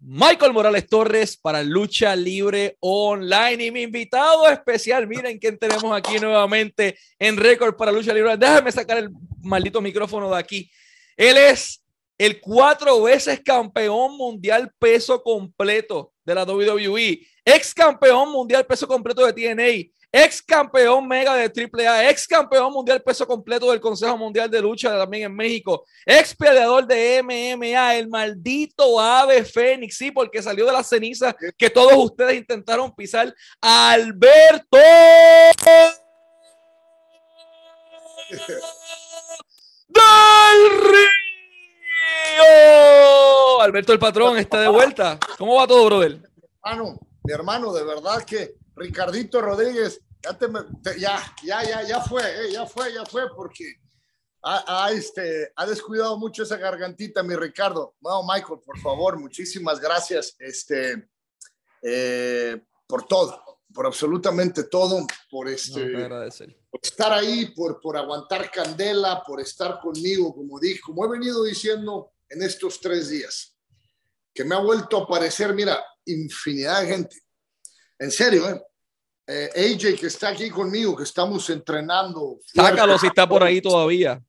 Michael Morales Torres para Lucha Libre Online. Y mi invitado especial, miren quién tenemos aquí nuevamente en récord para Lucha Libre. Déjame sacar el maldito micrófono de aquí. Él es el cuatro veces campeón mundial peso completo de la WWE, ex campeón mundial peso completo de TNA, ex campeón mega de AAA, ex campeón mundial peso completo del Consejo Mundial de Lucha también en México, ex peleador de MMA, el maldito ave Fénix, sí, porque salió de la ceniza que todos ustedes intentaron pisar, Alberto. del Río. Alberto el patrón está de vuelta. ¿Cómo va todo, brother? Hermano, mi hermano, de verdad que Ricardito Rodríguez, ya, ya, ya, ya, ya fue, eh, ya fue, ya fue, porque ha, este, ha descuidado mucho esa gargantita, mi Ricardo. No, Michael, por favor, muchísimas gracias este, eh, por todo, por absolutamente todo, por, este, por estar ahí, por, por aguantar candela, por estar conmigo, como dije, como he venido diciendo en estos tres días, que me ha vuelto a aparecer, mira, infinidad de gente en serio, ¿eh? ¿eh? AJ que está aquí conmigo, que estamos entrenando. Sácalo si está por ahí todavía.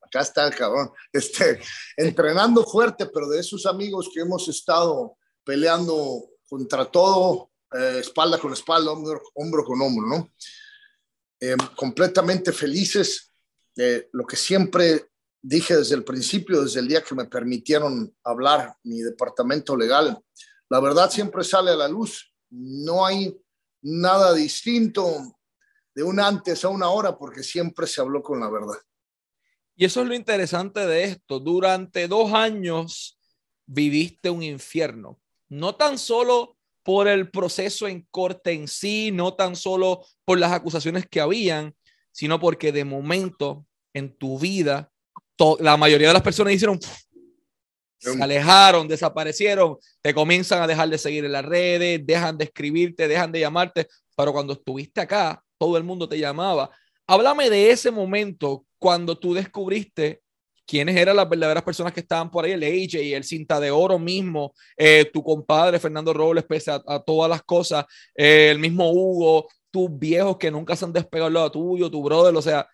Acá está el cabrón. Este, entrenando fuerte, pero de esos amigos que hemos estado peleando contra todo, eh, espalda con espalda, hombro, con hombro, ¿no? Eh, completamente felices. lo que siempre dije desde el principio, desde el día que me permitieron hablar mi departamento legal, la verdad siempre sale a la luz no hay nada distinto de un antes a una hora porque siempre se habló con la verdad. Y eso es lo interesante de esto. Durante dos años viviste un infierno, no tan solo por el proceso en corte en sí, no tan solo por las acusaciones que habían, sino porque de momento en tu vida, la mayoría de las personas hicieron se alejaron, desaparecieron, te comienzan a dejar de seguir en las redes, dejan de escribirte, dejan de llamarte, pero cuando estuviste acá, todo el mundo te llamaba. Háblame de ese momento cuando tú descubriste quiénes eran las verdaderas personas que estaban por ahí, el AJ, el cinta de oro mismo, eh, tu compadre Fernando Robles, pese a, todas las cosas, eh, el mismo Hugo, tus viejos que nunca se han despegado al lado tuyo, tu brother, o sea,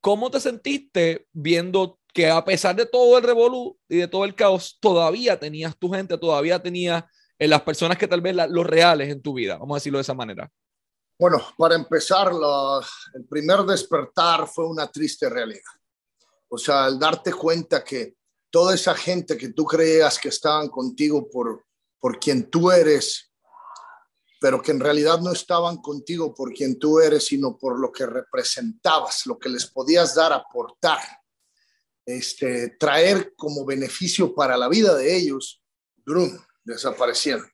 ¿cómo te sentiste viendo que a pesar de todo el revolú y de todo el caos, todavía tenías tu gente, todavía tenías en eh, las personas que tal vez los reales en tu vida, vamos a decirlo de esa manera. Bueno, para empezar, el primer despertar fue una triste realidad. O sea, al darte cuenta que toda esa gente que tú creías que estaban contigo por, por quien tú eres, pero que en realidad no estaban contigo por quien tú eres, sino por lo que representabas, lo que les podías dar, aportar este, traer como beneficio para la vida de ellos, brum, desaparecieron.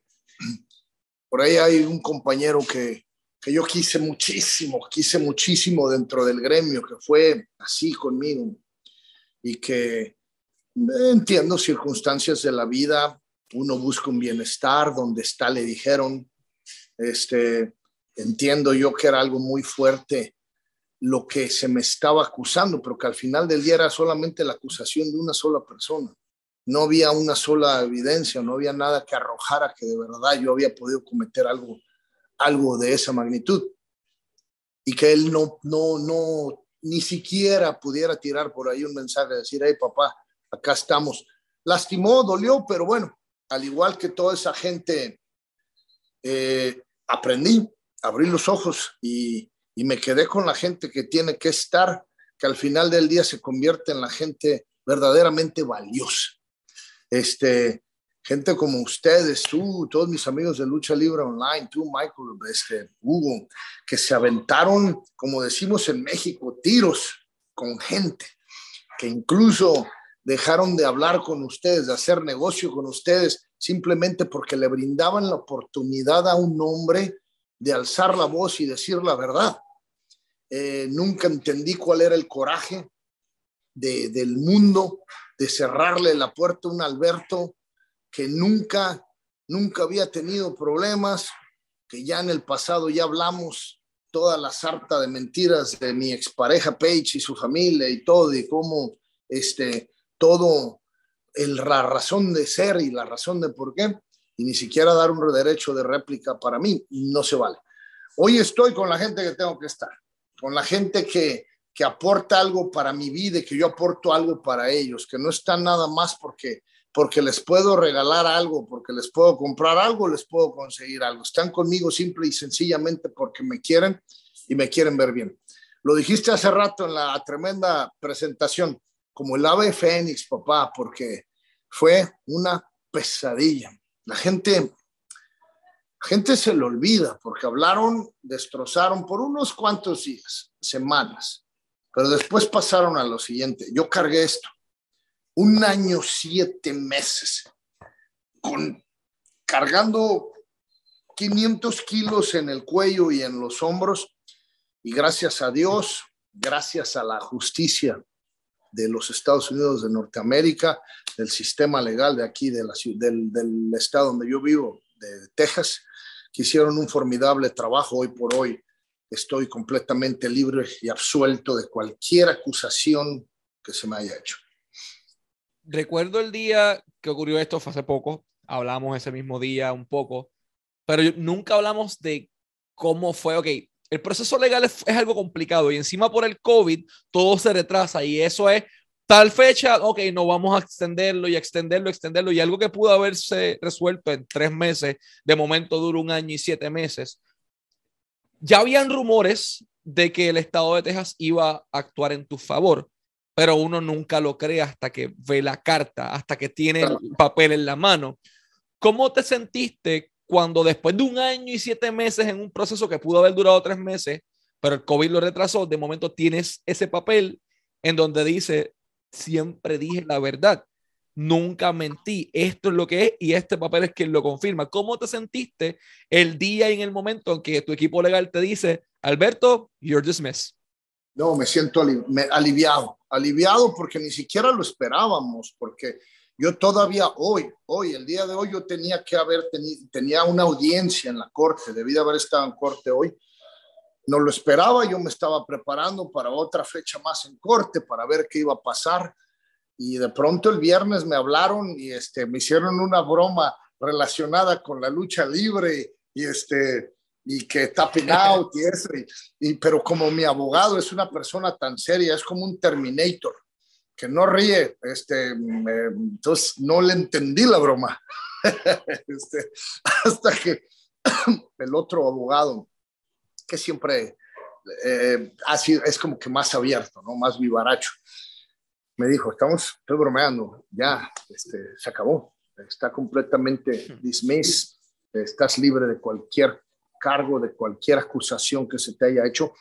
Por ahí hay un compañero que, que yo quise muchísimo, quise muchísimo dentro del gremio, que fue así conmigo y que entiendo circunstancias de la vida, uno busca un bienestar, donde está le dijeron, este, entiendo yo que era algo muy fuerte lo que se me estaba acusando, pero que al final del día era solamente la acusación de una sola persona. No había una sola evidencia, no había nada que arrojara que de verdad yo había podido cometer algo, algo de esa magnitud. Y que él no, no, no, ni siquiera pudiera tirar por ahí un mensaje, decir, hey papá, acá estamos. Lastimó, dolió, pero bueno, al igual que toda esa gente, eh, aprendí, abrí los ojos y, y me quedé con la gente que tiene que estar, que al final del día se convierte en la gente verdaderamente valiosa. Este, gente como ustedes, tú, todos mis amigos de Lucha Libre Online, tú, Michael, este, Hugo, que se aventaron, como decimos en México, tiros con gente, que incluso dejaron de hablar con ustedes, de hacer negocio con ustedes, simplemente porque le brindaban la oportunidad a un hombre de alzar la voz y decir la verdad. Eh, nunca entendí cuál era el coraje del mundo de cerrarle la puerta a un Alberto que nunca, nunca había tenido problemas, que ya en el pasado ya hablamos toda la sarta de mentiras de mi expareja Paige y su familia y todo, y cómo este, todo el, la razón de ser y la razón de por qué, y ni siquiera dar un derecho de réplica para mí, no se vale. Hoy estoy con la gente que tengo que estar, con la gente que, que aporta algo para mi vida y que yo aporto algo para ellos, que no están nada más porque porque les puedo regalar algo, porque les puedo comprar algo, les puedo conseguir algo. Están conmigo simple y sencillamente porque me quieren y me quieren ver bien. Lo dijiste hace rato en la tremenda presentación, como el ave fénix, papá, porque fue una pesadilla. La gente, la gente se lo olvida porque hablaron, destrozaron por unos cuantos días, semanas, pero después pasaron a lo siguiente. Yo cargué esto un año, siete meses, con, cargando 500 kilos en el cuello y en los hombros. Y gracias a Dios, gracias a la justicia de los Estados Unidos de Norteamérica, del sistema legal de aquí, del, del estado donde yo vivo, de Texas, que hicieron un formidable trabajo hoy por hoy. Estoy completamente libre y absuelto de cualquier acusación que se me haya hecho recuerdo el día que ocurrió esto, fue hace poco, hablamos ese mismo día un poco, pero nunca hablamos de cómo fue, ok, el proceso legal es, algo complicado y encima por el COVID todo se retrasa y eso es tal fecha, ok, no vamos a extenderlo y extenderlo, extenderlo y algo que pudo haberse resuelto en tres meses, de momento dura un año y siete meses. Ya habían rumores de que el estado de Texas iba a actuar en tu favor pero uno nunca lo cree hasta que ve la carta, hasta que tiene el papel en la mano. ¿Cómo te sentiste cuando después de un año y siete meses en un proceso que pudo haber durado tres meses, pero el COVID lo retrasó, de momento tienes ese papel en donde dice, siempre dije la verdad, nunca mentí, esto es lo que es y este papel es quien lo confirma. ¿Cómo te sentiste el día y en el momento en que tu equipo legal te dice, Alberto, you're dismissed? No, me siento aliviado, aliviado porque ni siquiera lo esperábamos, porque yo todavía hoy, hoy, el día de hoy, yo tenía que haber tenido, tenía una audiencia en la corte, debía haber estado en corte hoy. No lo esperaba, yo me estaba preparando para otra fecha más en corte para ver qué iba a pasar. Y de pronto el viernes me hablaron y este, me hicieron una broma relacionada con la lucha libre y este, y que tapping out y eso, y, pero como mi abogado es una persona tan seria, es como un Terminator, que no ríe, este, entonces no le entendí la broma. Este, hasta que el otro abogado, que siempre eh, es como que más abierto, ¿no? más vivaracho, me dijo, estamos, estoy bromeando, ya, este, se acabó, está completamente dismissed, estás libre de cualquier cargo de cualquier acusación que se te haya hecho.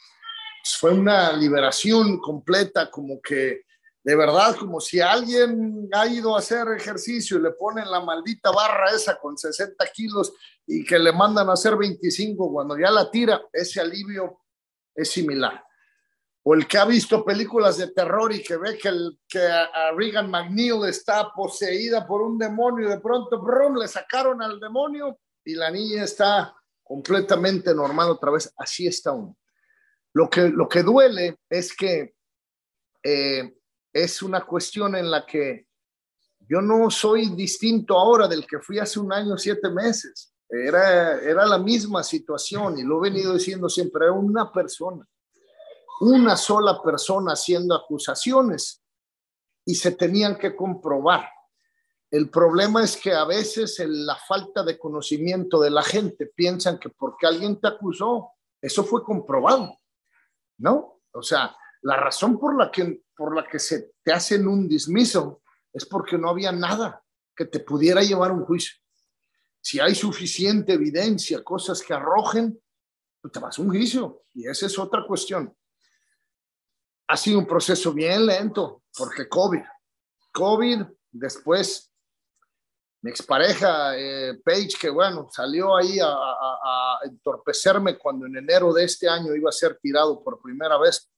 Fue una liberación completa, como que de verdad, como si alguien ha ido a hacer ejercicio y le ponen la maldita barra esa con 60 kilos y que le mandan a hacer 25 cuando ya la tira, ese alivio es similar. O el que ha visto películas de terror y que ve que, el, que a, Regan McNeil está poseída por un demonio y de pronto brum, le sacaron al demonio y la niña está completamente normal otra vez, así está uno. Lo que, lo que duele es que eh, es una cuestión en la que yo no soy distinto ahora del que fui hace un año, siete meses. Era, era la misma situación y lo he venido diciendo siempre, era una persona, una sola persona haciendo acusaciones y se tenían que comprobar. El problema es que a veces en la falta de conocimiento de la gente piensan que porque alguien te acusó, eso fue comprobado, ¿no? O sea, la razón por la que, por la que se te hacen un dismiso es porque no había nada que te pudiera llevar a un juicio. Si hay suficiente evidencia, cosas que arrojen, pues te vas a un juicio. Y esa es otra cuestión. Ha sido un proceso bien lento porque COVID. COVID, después mi expareja, eh, Paige, que bueno, salió ahí a, a, entorpecerme cuando en enero de este año iba a ser tirado por primera vez.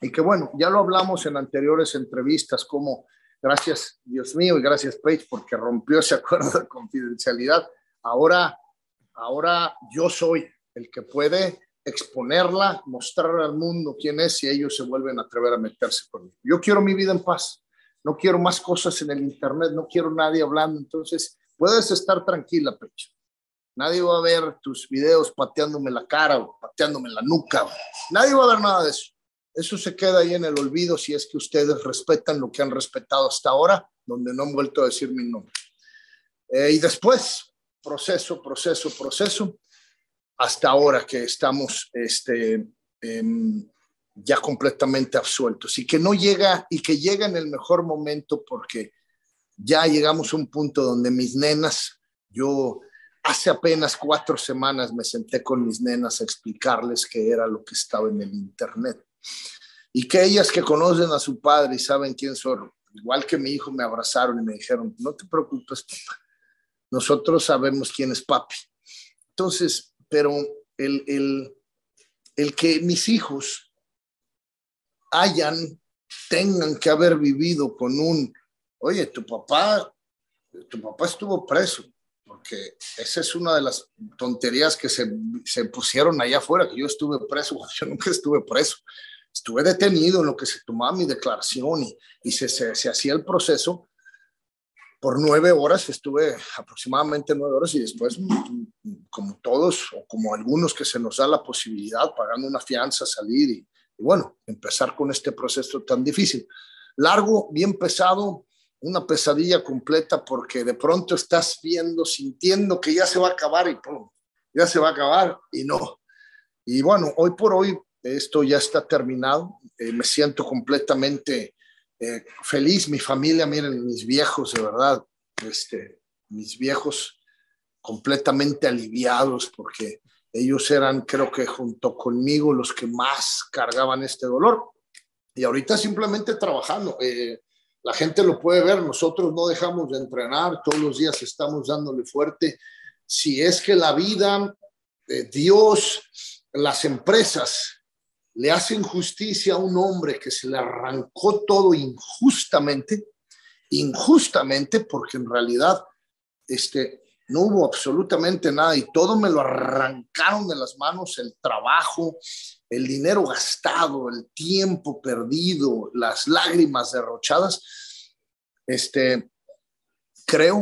Y que bueno, ya lo hablamos en anteriores entrevistas, como gracias Dios mío y gracias Paige porque rompió ese acuerdo de confidencialidad. Ahora, ahora yo soy el que puede exponerla, mostrar al mundo quién es y ellos se vuelven a atrever a meterse conmigo. Yo quiero mi vida en paz. no quiero más cosas en el Internet, no quiero nadie hablando. Entonces, puedes estar tranquila, Pecho. Nadie va a ver tus videos pateándome la cara o pateándome la nuca. Nadie va a ver nada de eso. Eso se queda ahí en el olvido si es que ustedes respetan lo que han respetado hasta ahora, donde no han vuelto a decir mi nombre. Eh, y después, proceso, proceso, proceso, hasta ahora que estamos este, em, ya completamente absueltos y que no llega y que llega en el mejor momento porque ya llegamos a un punto donde mis nenas, yo hace apenas cuatro semanas me senté con mis nenas a explicarles qué era lo que estaba en el Internet y que ellas que conocen a su padre y saben quién son, igual que mi hijo, me abrazaron y me dijeron, no te preocupes, papá, nosotros sabemos quién es papi. Entonces, pero el, el, el que mis hijos hayan, tengan que haber vivido con un, oye, tu papá, tu papá estuvo preso, porque esa es una de las tonterías que se, se pusieron allá afuera, que yo estuve preso, yo nunca estuve preso, estuve detenido en lo que se tomaba mi declaración y, y se, se, se hacía el proceso, por nueve horas, estuve aproximadamente nueve horas y después, como todos o como algunos que se nos da la posibilidad, pagando una fianza, salir y, y bueno, empezar con este proceso tan difícil. Largo, bien pesado, una pesadilla completa porque de pronto estás viendo, sintiendo que ya se va a acabar y ¡pum! ya se va a acabar y no. Y bueno, hoy por hoy esto ya está terminado. Eh, me siento completamente eh, feliz. Mi familia, miren, mis viejos, de verdad, este, mis viejos completamente aliviados porque ellos eran, creo que junto conmigo, los que más cargaban este dolor. Y ahorita simplemente trabajando. Eh, la gente lo puede ver, nosotros no dejamos de entrenar, todos los días estamos dándole fuerte. Si es que la vida, de Dios, las empresas le hacen justicia a un hombre que se le arrancó todo injustamente, injustamente, porque en realidad este, no hubo absolutamente nada y todo me lo arrancaron de las manos, el trabajo, el dinero gastado, el tiempo perdido, las lágrimas derrochadas. Este, creo,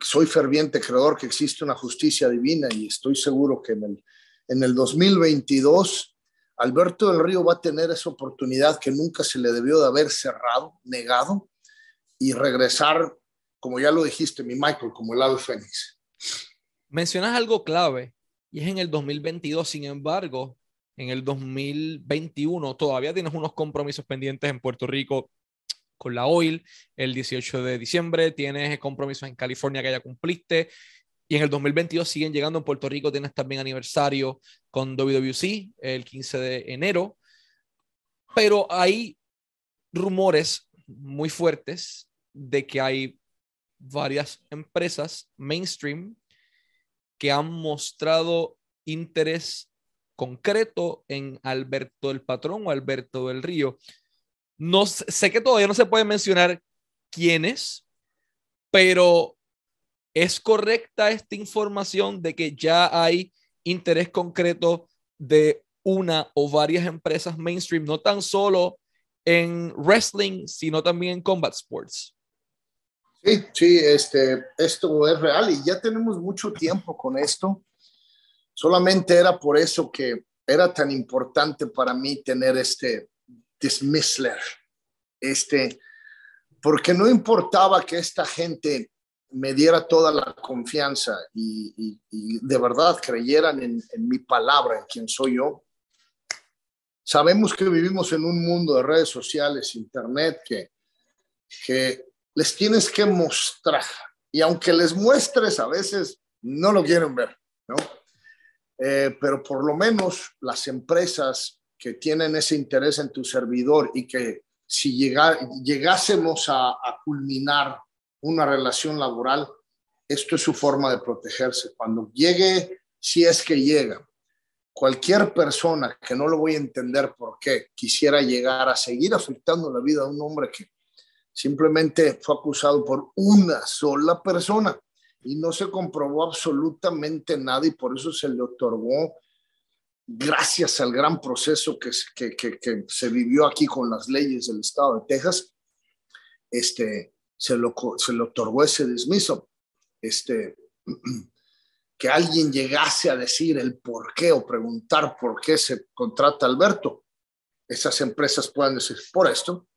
soy ferviente creador que existe una justicia divina y estoy seguro que en el, en el 2022 Alberto del Río va a tener esa oportunidad que nunca se le debió de haber cerrado, negado y regresar como ya lo dijiste, mi Michael, como el ave fénix. Mencionas algo clave y es en el 2022, sin embargo, en el 2021 todavía tienes unos compromisos pendientes en Puerto Rico con la OIL el 18 de diciembre, tienes compromisos en California que ya cumpliste y en el 2022 siguen llegando en Puerto Rico, tienes también aniversario con WWC el 15 de enero, pero hay rumores muy fuertes de que hay varias empresas mainstream que han mostrado interés concreto en Alberto del Patrón o Alberto del Río. No sé que todavía no se puede mencionar quiénes, pero es correcta esta información de que ya hay interés concreto de una o varias empresas mainstream, no tan solo en wrestling, sino también en combat sports. Sí, sí, este, esto es real y ya tenemos mucho tiempo con esto. Solamente era por eso que era tan importante para mí tener este dismissler, este, porque no importaba que esta gente me diera toda la confianza y, de verdad creyeran en, en, mi palabra, en quien soy yo. Sabemos que vivimos en un mundo de redes sociales, internet, que, que les tienes que mostrar. Y aunque les muestres, a veces no lo quieren ver, ¿no? Eh, pero por lo menos las empresas que tienen ese interés en tu servidor y que si llegásemos a, a culminar una relación laboral, esto es su forma de protegerse. Cuando llegue, si es que llega, cualquier persona que no lo voy a entender por qué quisiera llegar a seguir afectando la vida de un hombre que simplemente fue acusado por una sola persona y no se comprobó absolutamente nada y por eso se le otorgó, gracias al gran proceso que, que, que, se vivió aquí con las leyes del estado de Texas, este, se, lo, se le otorgó ese dismiso. Este, que alguien llegase a decir el por qué o preguntar por qué se contrata Alberto. Esas empresas puedan decir, por esto,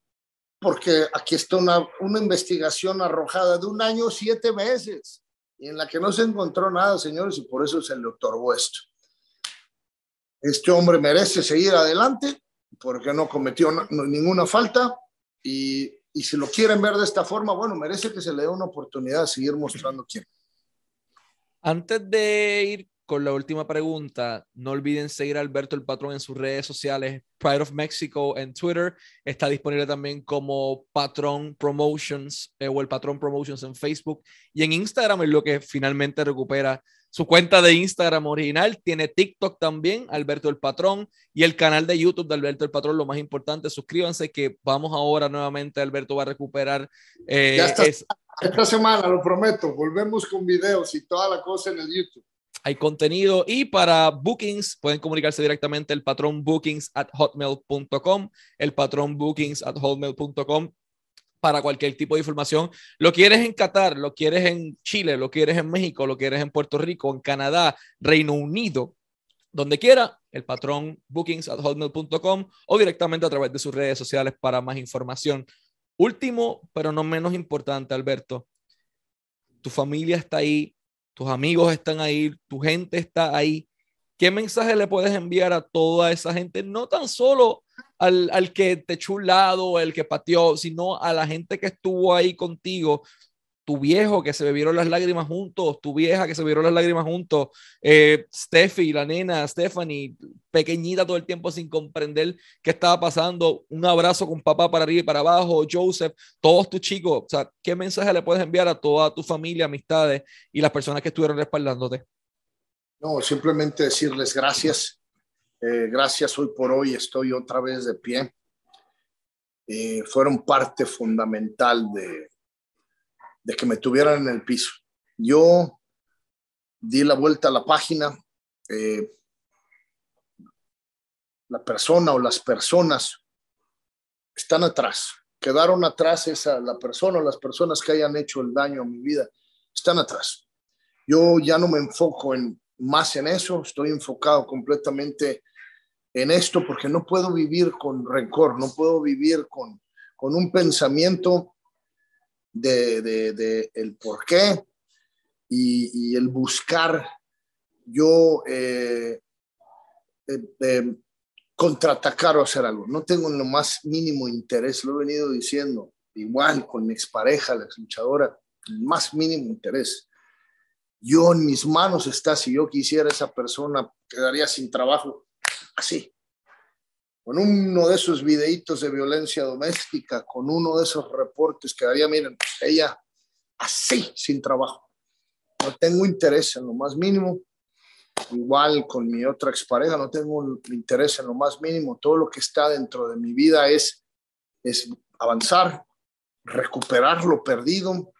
porque aquí está una, una investigación arrojada de un año, siete meses, y en la que no se encontró nada, señores, y por eso se le otorgó esto. Este hombre merece seguir adelante porque no cometió ninguna falta y, y si lo quieren ver de esta forma, bueno, merece que se le dé una oportunidad de seguir mostrando quién. Antes de ir con la última pregunta, no olviden seguir a Alberto el Patrón en sus redes sociales, Pride of Mexico en Twitter, está disponible también como Patrón Promotions eh, o el Patrón Promotions en Facebook y en Instagram es lo que finalmente recupera su cuenta de Instagram original, tiene TikTok también, Alberto el Patrón, y el canal de YouTube de Alberto el Patrón, lo más importante, suscríbanse que vamos ahora nuevamente, Alberto va a recuperar. Eh, esta semana, lo prometo, volvemos con videos y toda la cosa en el YouTube. Hay contenido y para bookings pueden comunicarse directamente el patrón bookings at hotmail.com, el patrón bookings at hotmail.com para cualquier tipo de información. Lo quieres en Qatar, lo quieres en Chile, lo quieres en México, lo quieres en Puerto Rico, en Canadá, Reino Unido, donde quiera, el patrón bookings at hotmail.com o directamente a través de sus redes sociales para más información. Último, pero no menos importante, Alberto, tu familia está ahí, tus amigos están ahí, tu gente está ahí. ¿Qué mensaje le puedes enviar a toda esa gente? No tan solo al, al que te echó un lado, el que pateó, sino a la gente que estuvo ahí contigo, tu viejo que se bebieron las lágrimas juntos, tu vieja que se bebieron las lágrimas juntos, eh, Steffi, la nena, Stephanie, pequeñita todo el tiempo sin comprender qué estaba pasando, un abrazo con papá para arriba y para abajo, Joseph, todos tus chicos, o sea, ¿qué mensaje le puedes enviar a toda tu familia, amistades y las personas que estuvieron respaldándote? No, simplemente decirles gracias, eh, gracias hoy por hoy, estoy otra vez de pie. Eh, fueron parte fundamental de, de que me tuvieran en el piso. Yo di la vuelta a la página. Eh, la persona o las personas están atrás. Quedaron atrás esa, la persona o las personas que hayan hecho el daño a mi vida. Están atrás. Yo ya no me enfoco en, más en eso. Estoy enfocado completamente en esto porque no puedo vivir con rencor, no puedo vivir con, con un pensamiento de, el por qué y, el buscar yo eh, eh, eh, contraatacar o hacer algo. No tengo lo más mínimo interés, lo he venido diciendo, igual con mi expareja, la ex luchadora, el más mínimo interés. Yo en mis manos está, si yo quisiera esa persona, quedaría sin trabajo, así, con uno de esos videitos de violencia doméstica, con uno de esos reportes que había, miren, ella así, sin trabajo. No tengo interés en lo más mínimo. Igual con mi otra expareja, no tengo interés en lo más mínimo. Todo lo que está dentro de mi vida es, es avanzar, recuperar lo perdido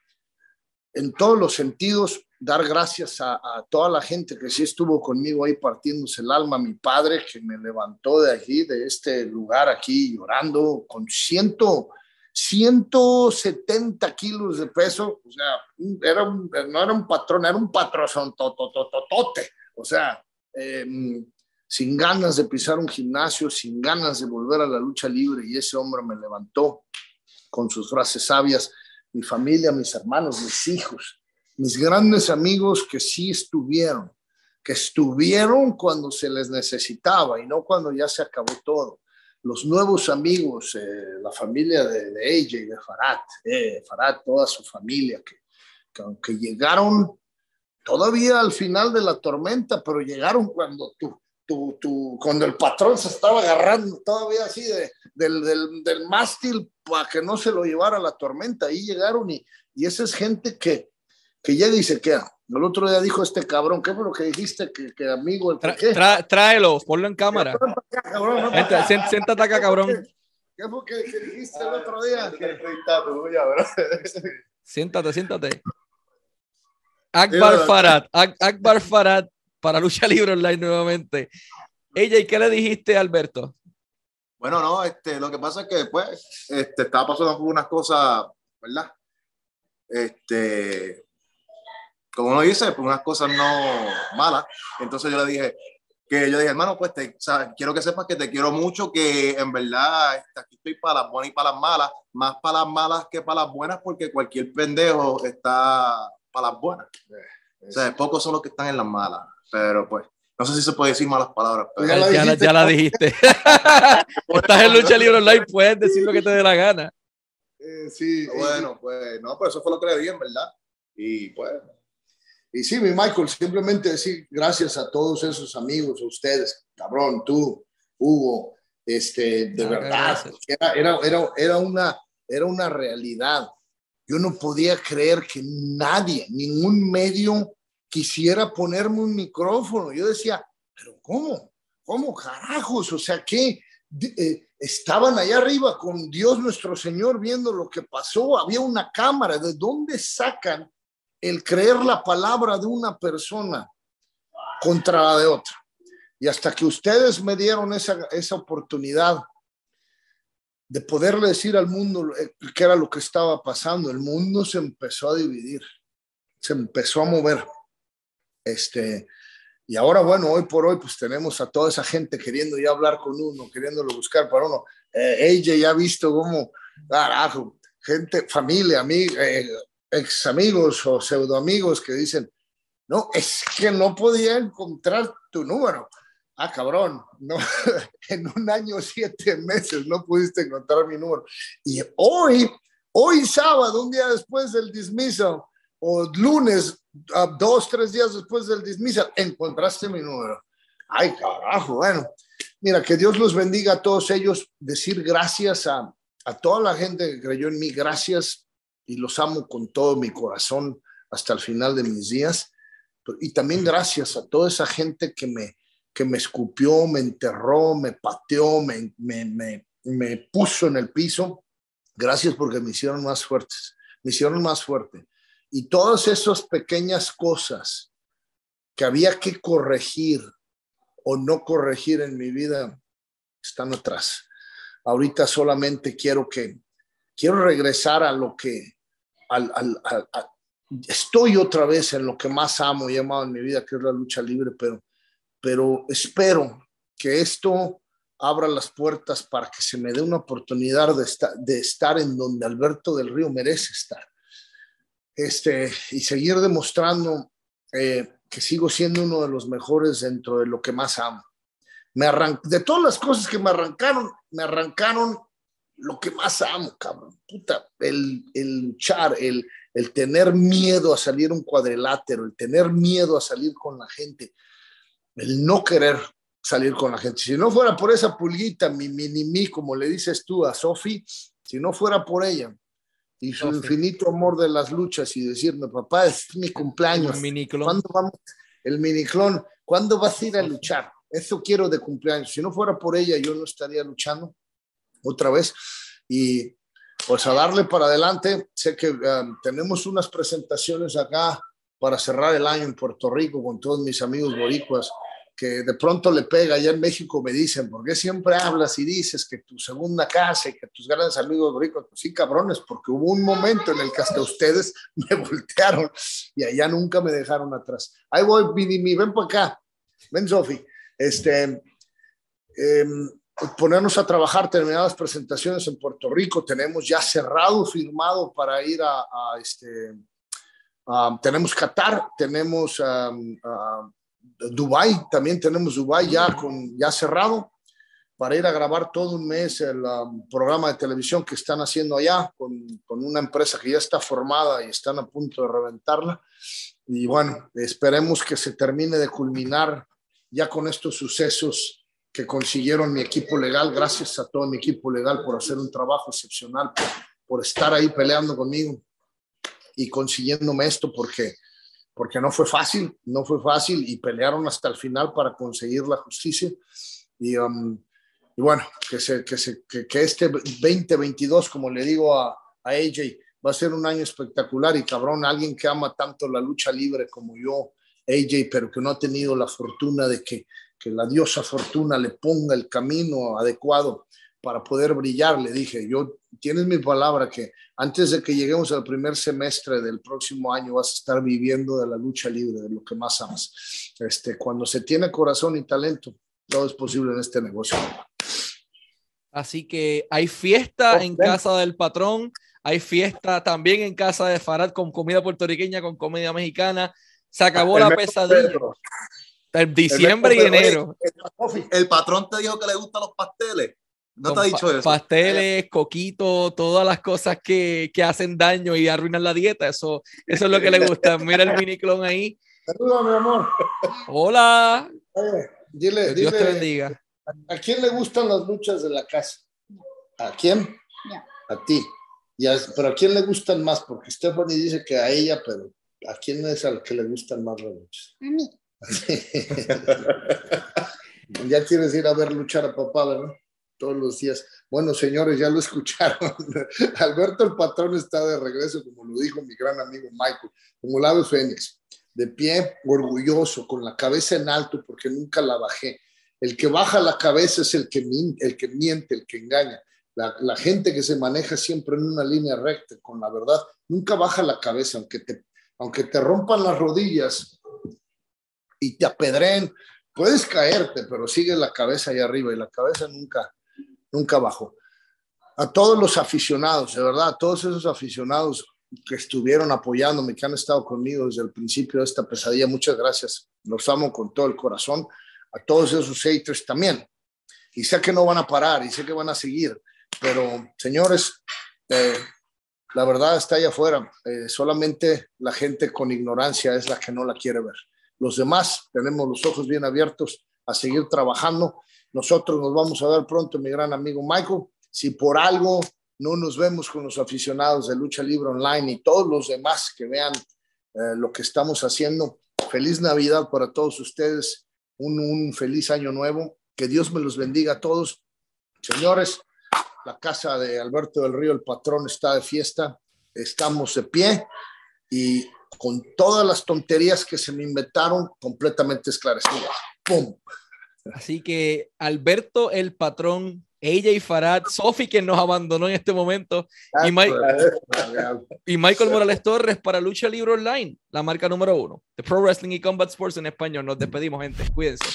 en todos los sentidos, dar gracias a, toda la gente que sí estuvo conmigo ahí partiéndose el alma, mi padre que me levantó de aquí, de este lugar aquí llorando con ciento, 170 kilos de peso, o sea, era no era un patrón, era un patrón totototote, o sea, em, sin ganas de pisar un gimnasio, sin ganas de volver a la lucha libre y ese hombre me levantó con sus frases sabias, mi familia, mis hermanos, mis hijos, mis grandes amigos que sí estuvieron, que estuvieron cuando se les necesitaba y no cuando ya se acabó todo. Los nuevos amigos, eh, la familia de, de AJ, de Farad, eh, toda su familia, que, que aunque llegaron todavía al final de la tormenta, pero llegaron cuando tú, tú, tú, cuando el patrón se estaba agarrando todavía así de, del, del, del, mástil para que no se lo llevara la tormenta. Ahí llegaron y, y esa es gente que, que llega y se queda. El otro día dijo este cabrón, ¿qué fue lo que dijiste? Que, que amigo, el tráelo, ponlo en cámara. siéntate acá, cabrón. ¿Qué fue que, dijiste el otro día? siéntate, siéntate. Akbar Farad, Akbar Farad para Lucha Libre Online nuevamente. Ella, ¿y qué le dijiste Alberto? Bueno, no, este, lo que pasa es que después este, estaba pasando unas cosas ¿verdad? Este, como uno dice, pues unas cosas no malas. Entonces yo le dije, que yo dije, hermano, pues te, quiero que sepas que te quiero mucho, que en verdad este, aquí estoy para las buenas y para las malas, más para las malas que para las buenas, porque cualquier pendejo está para las buenas. O sea, pocos son los que están en las malas, pero pues, no sé si se puede decir malas palabras. Pero... Ya, la ya, la dijiste. Estás en lucha libre online, puedes decir lo que te dé la gana. Eh, sí, bueno, pues no, pues eso fue lo que le dije, en verdad. Y pues y sí, mi Michael, simplemente decir gracias a todos esos amigos, a ustedes, cabrón, tú, Hugo, este, de verdad, era, era, era, era, una, era una realidad. Yo no podía creer que nadie, ningún medio quisiera ponerme un micrófono. Yo decía, pero ¿cómo? ¿Cómo carajos? O sea, que eh, estaban allá arriba con Dios nuestro Señor viendo lo que pasó. Había una cámara. ¿De dónde sacan el creer la palabra de una persona contra la de otra. Y hasta que ustedes me dieron esa, esa oportunidad de poderle decir al mundo eh, qué era lo que estaba pasando, el mundo se empezó a dividir, se empezó a mover. Este, y ahora, bueno, hoy por hoy, pues tenemos a toda esa gente queriendo ya hablar con uno, queriéndolo buscar para uno. Eh, ella ya ha visto cómo, carajo, gente, familia, amiga, eh, ex amigos o pseudo amigos que dicen, no, es que no podía encontrar tu número. Ah, cabrón, no, en un año, siete meses no pudiste encontrar mi número. Y hoy, hoy sábado, un día después del dismiso, o lunes, dos, tres días después del dismiso, encontraste mi número. Ay, carajo, bueno. Mira, que Dios los bendiga a todos ellos, decir gracias a, a toda la gente que creyó en mí, gracias y los amo con todo mi corazón hasta el final de mis días. Y también gracias a toda esa gente que me, que me escupió, me enterró, me pateó, me, me, me, puso en el piso. Gracias porque me hicieron más fuertes, me hicieron más fuerte. Y todas esas pequeñas cosas que había que corregir o no corregir en mi vida están atrás. Ahorita solamente quiero que, quiero regresar a lo que, estoy otra vez en lo que más amo y amado en mi vida, que es la lucha libre, pero, pero espero que esto abra las puertas para que se me dé una oportunidad de, estar, de estar en donde Alberto del Río merece estar. Este, y seguir demostrando eh, que sigo siendo uno de los mejores dentro de lo que más amo. Me de todas las cosas que me arrancaron, me arrancaron lo que más amo, cabrón. Puta, el, el luchar, el, el tener miedo a salir un cuadrilátero, el tener miedo a salir con la gente, el no querer salir con la gente. Si no fuera por esa pulguita, mi mini mí, como le dices tú a Sofi, si no fuera por ella y su infinito amor de las luchas y decirme, papá, es mi cumpleaños. El ¿Cuándo vamos? El miniclón, ¿cuándo vas a ir a luchar? Eso quiero de cumpleaños. Si no fuera por ella, yo no estaría luchando otra vez. Y pues a darle para adelante. Sé que um, tenemos unas presentaciones acá para cerrar el año en Puerto Rico con todos mis amigos boricuas que de pronto le pega. Allá en México me dicen, ¿por qué siempre hablas y dices que tu segunda casa y que tus grandes amigos boricuas? Pues sí, cabrones, porque hubo un momento en el que hasta ustedes me voltearon y allá nunca me dejaron atrás. Ahí voy, Vini, ven para acá. Ven, Sofi. Este, eh, ponernos a trabajar terminadas presentaciones en Puerto Rico. Tenemos ya cerrado, firmado para ir a, este, tenemos Qatar, tenemos Dubai, también tenemos Dubai ya con ya cerrado para ir a grabar todo un mes el programa de televisión que están haciendo allá con, con, una empresa que ya está formada y están a punto de reventarla. Y bueno, esperemos que se termine de culminar ya con estos sucesos que consiguieron mi equipo legal. Gracias a todo mi equipo legal por hacer un trabajo excepcional, por, estar ahí peleando conmigo y consiguiéndome esto porque, porque no fue fácil, no fue fácil y pelearon hasta el final para conseguir la justicia. Y, um, y bueno, que, se, que, se, que, que, este 2022, como le digo a, a AJ, va a ser un año espectacular y cabrón, alguien que ama tanto la lucha libre como yo, AJ, pero que no ha tenido la fortuna de que que la diosa fortuna le ponga el camino adecuado para poder brillar. Le dije, yo tienes mi palabra que antes de que lleguemos al primer semestre del próximo año vas a estar viviendo de la lucha libre, de lo que más amas. Este, cuando se tiene corazón y talento, todo es posible en este negocio. Así que hay fiesta en casa del patrón, hay fiesta también en casa de Farad con comida puertorriqueña, con comida mexicana. Se acabó la pesadilla. El diciembre y enero. El patrón te dijo que le gustan los pasteles. ¿No te ha dicho eso? Pasteles, coquito, todas las cosas que, que, hacen daño y arruinan la dieta. Eso, eso es lo que le gusta. Mira el mini clon ahí. Saludos, mi amor. Hola. dile, Dios te bendiga. ¿A quién le gustan las luchas de la casa? ¿A quién? A ti. pero ¿a quién le gustan más? Porque Stephanie dice que a ella, pero ¿a quién es al que le gustan más las luchas? A mí. ya quieres ir a ver luchar a papá, ¿verdad? Todos los días. Bueno, señores, ya lo escucharon. Alberto el patrón está de regreso, como lo dijo mi gran amigo Michael, como lado Fénix, de pie, orgulloso, con la cabeza en alto, porque nunca la bajé el que baja la cabeza es el que, miente, el que, miente, el que engaña. La, gente que se maneja siempre en una línea recta, con la verdad, nunca baja la cabeza, aunque te, aunque te rompan las rodillas y te apedreen, puedes caerte, pero sigue la cabeza ahí arriba y la cabeza nunca, nunca bajó. A todos los aficionados, de verdad, a todos esos aficionados que estuvieron apoyándome, que han estado conmigo desde el principio de esta pesadilla, muchas gracias. Los amo con todo el corazón a todos esos haters también. Y sé que no van a parar y sé que van a seguir, pero señores, eh, la verdad está allá afuera. Eh, solamente la gente con ignorancia es la que no la quiere ver. Los demás tenemos los ojos bien abiertos a seguir trabajando. Nosotros nos vamos a ver pronto, mi gran amigo Michael. Si por algo no nos vemos con los aficionados de Lucha Libre Online y todos los demás que vean eh, lo que estamos haciendo, feliz Navidad para todos ustedes un, feliz año nuevo. Que Dios me los bendiga a todos. Señores, la casa de Alberto del Río, el patrón, está de fiesta. Estamos de pie y con todas las tonterías que se me inventaron completamente esclarecidas. ¡Pum! Así que Alberto el patrón ella Farad, Sofi, quien nos abandonó en este momento, y, y, Michael Morales Torres para Lucha Libre Online, la marca número uno de Pro Wrestling y Combat Sports en español. Nos despedimos, gente. Cuídense.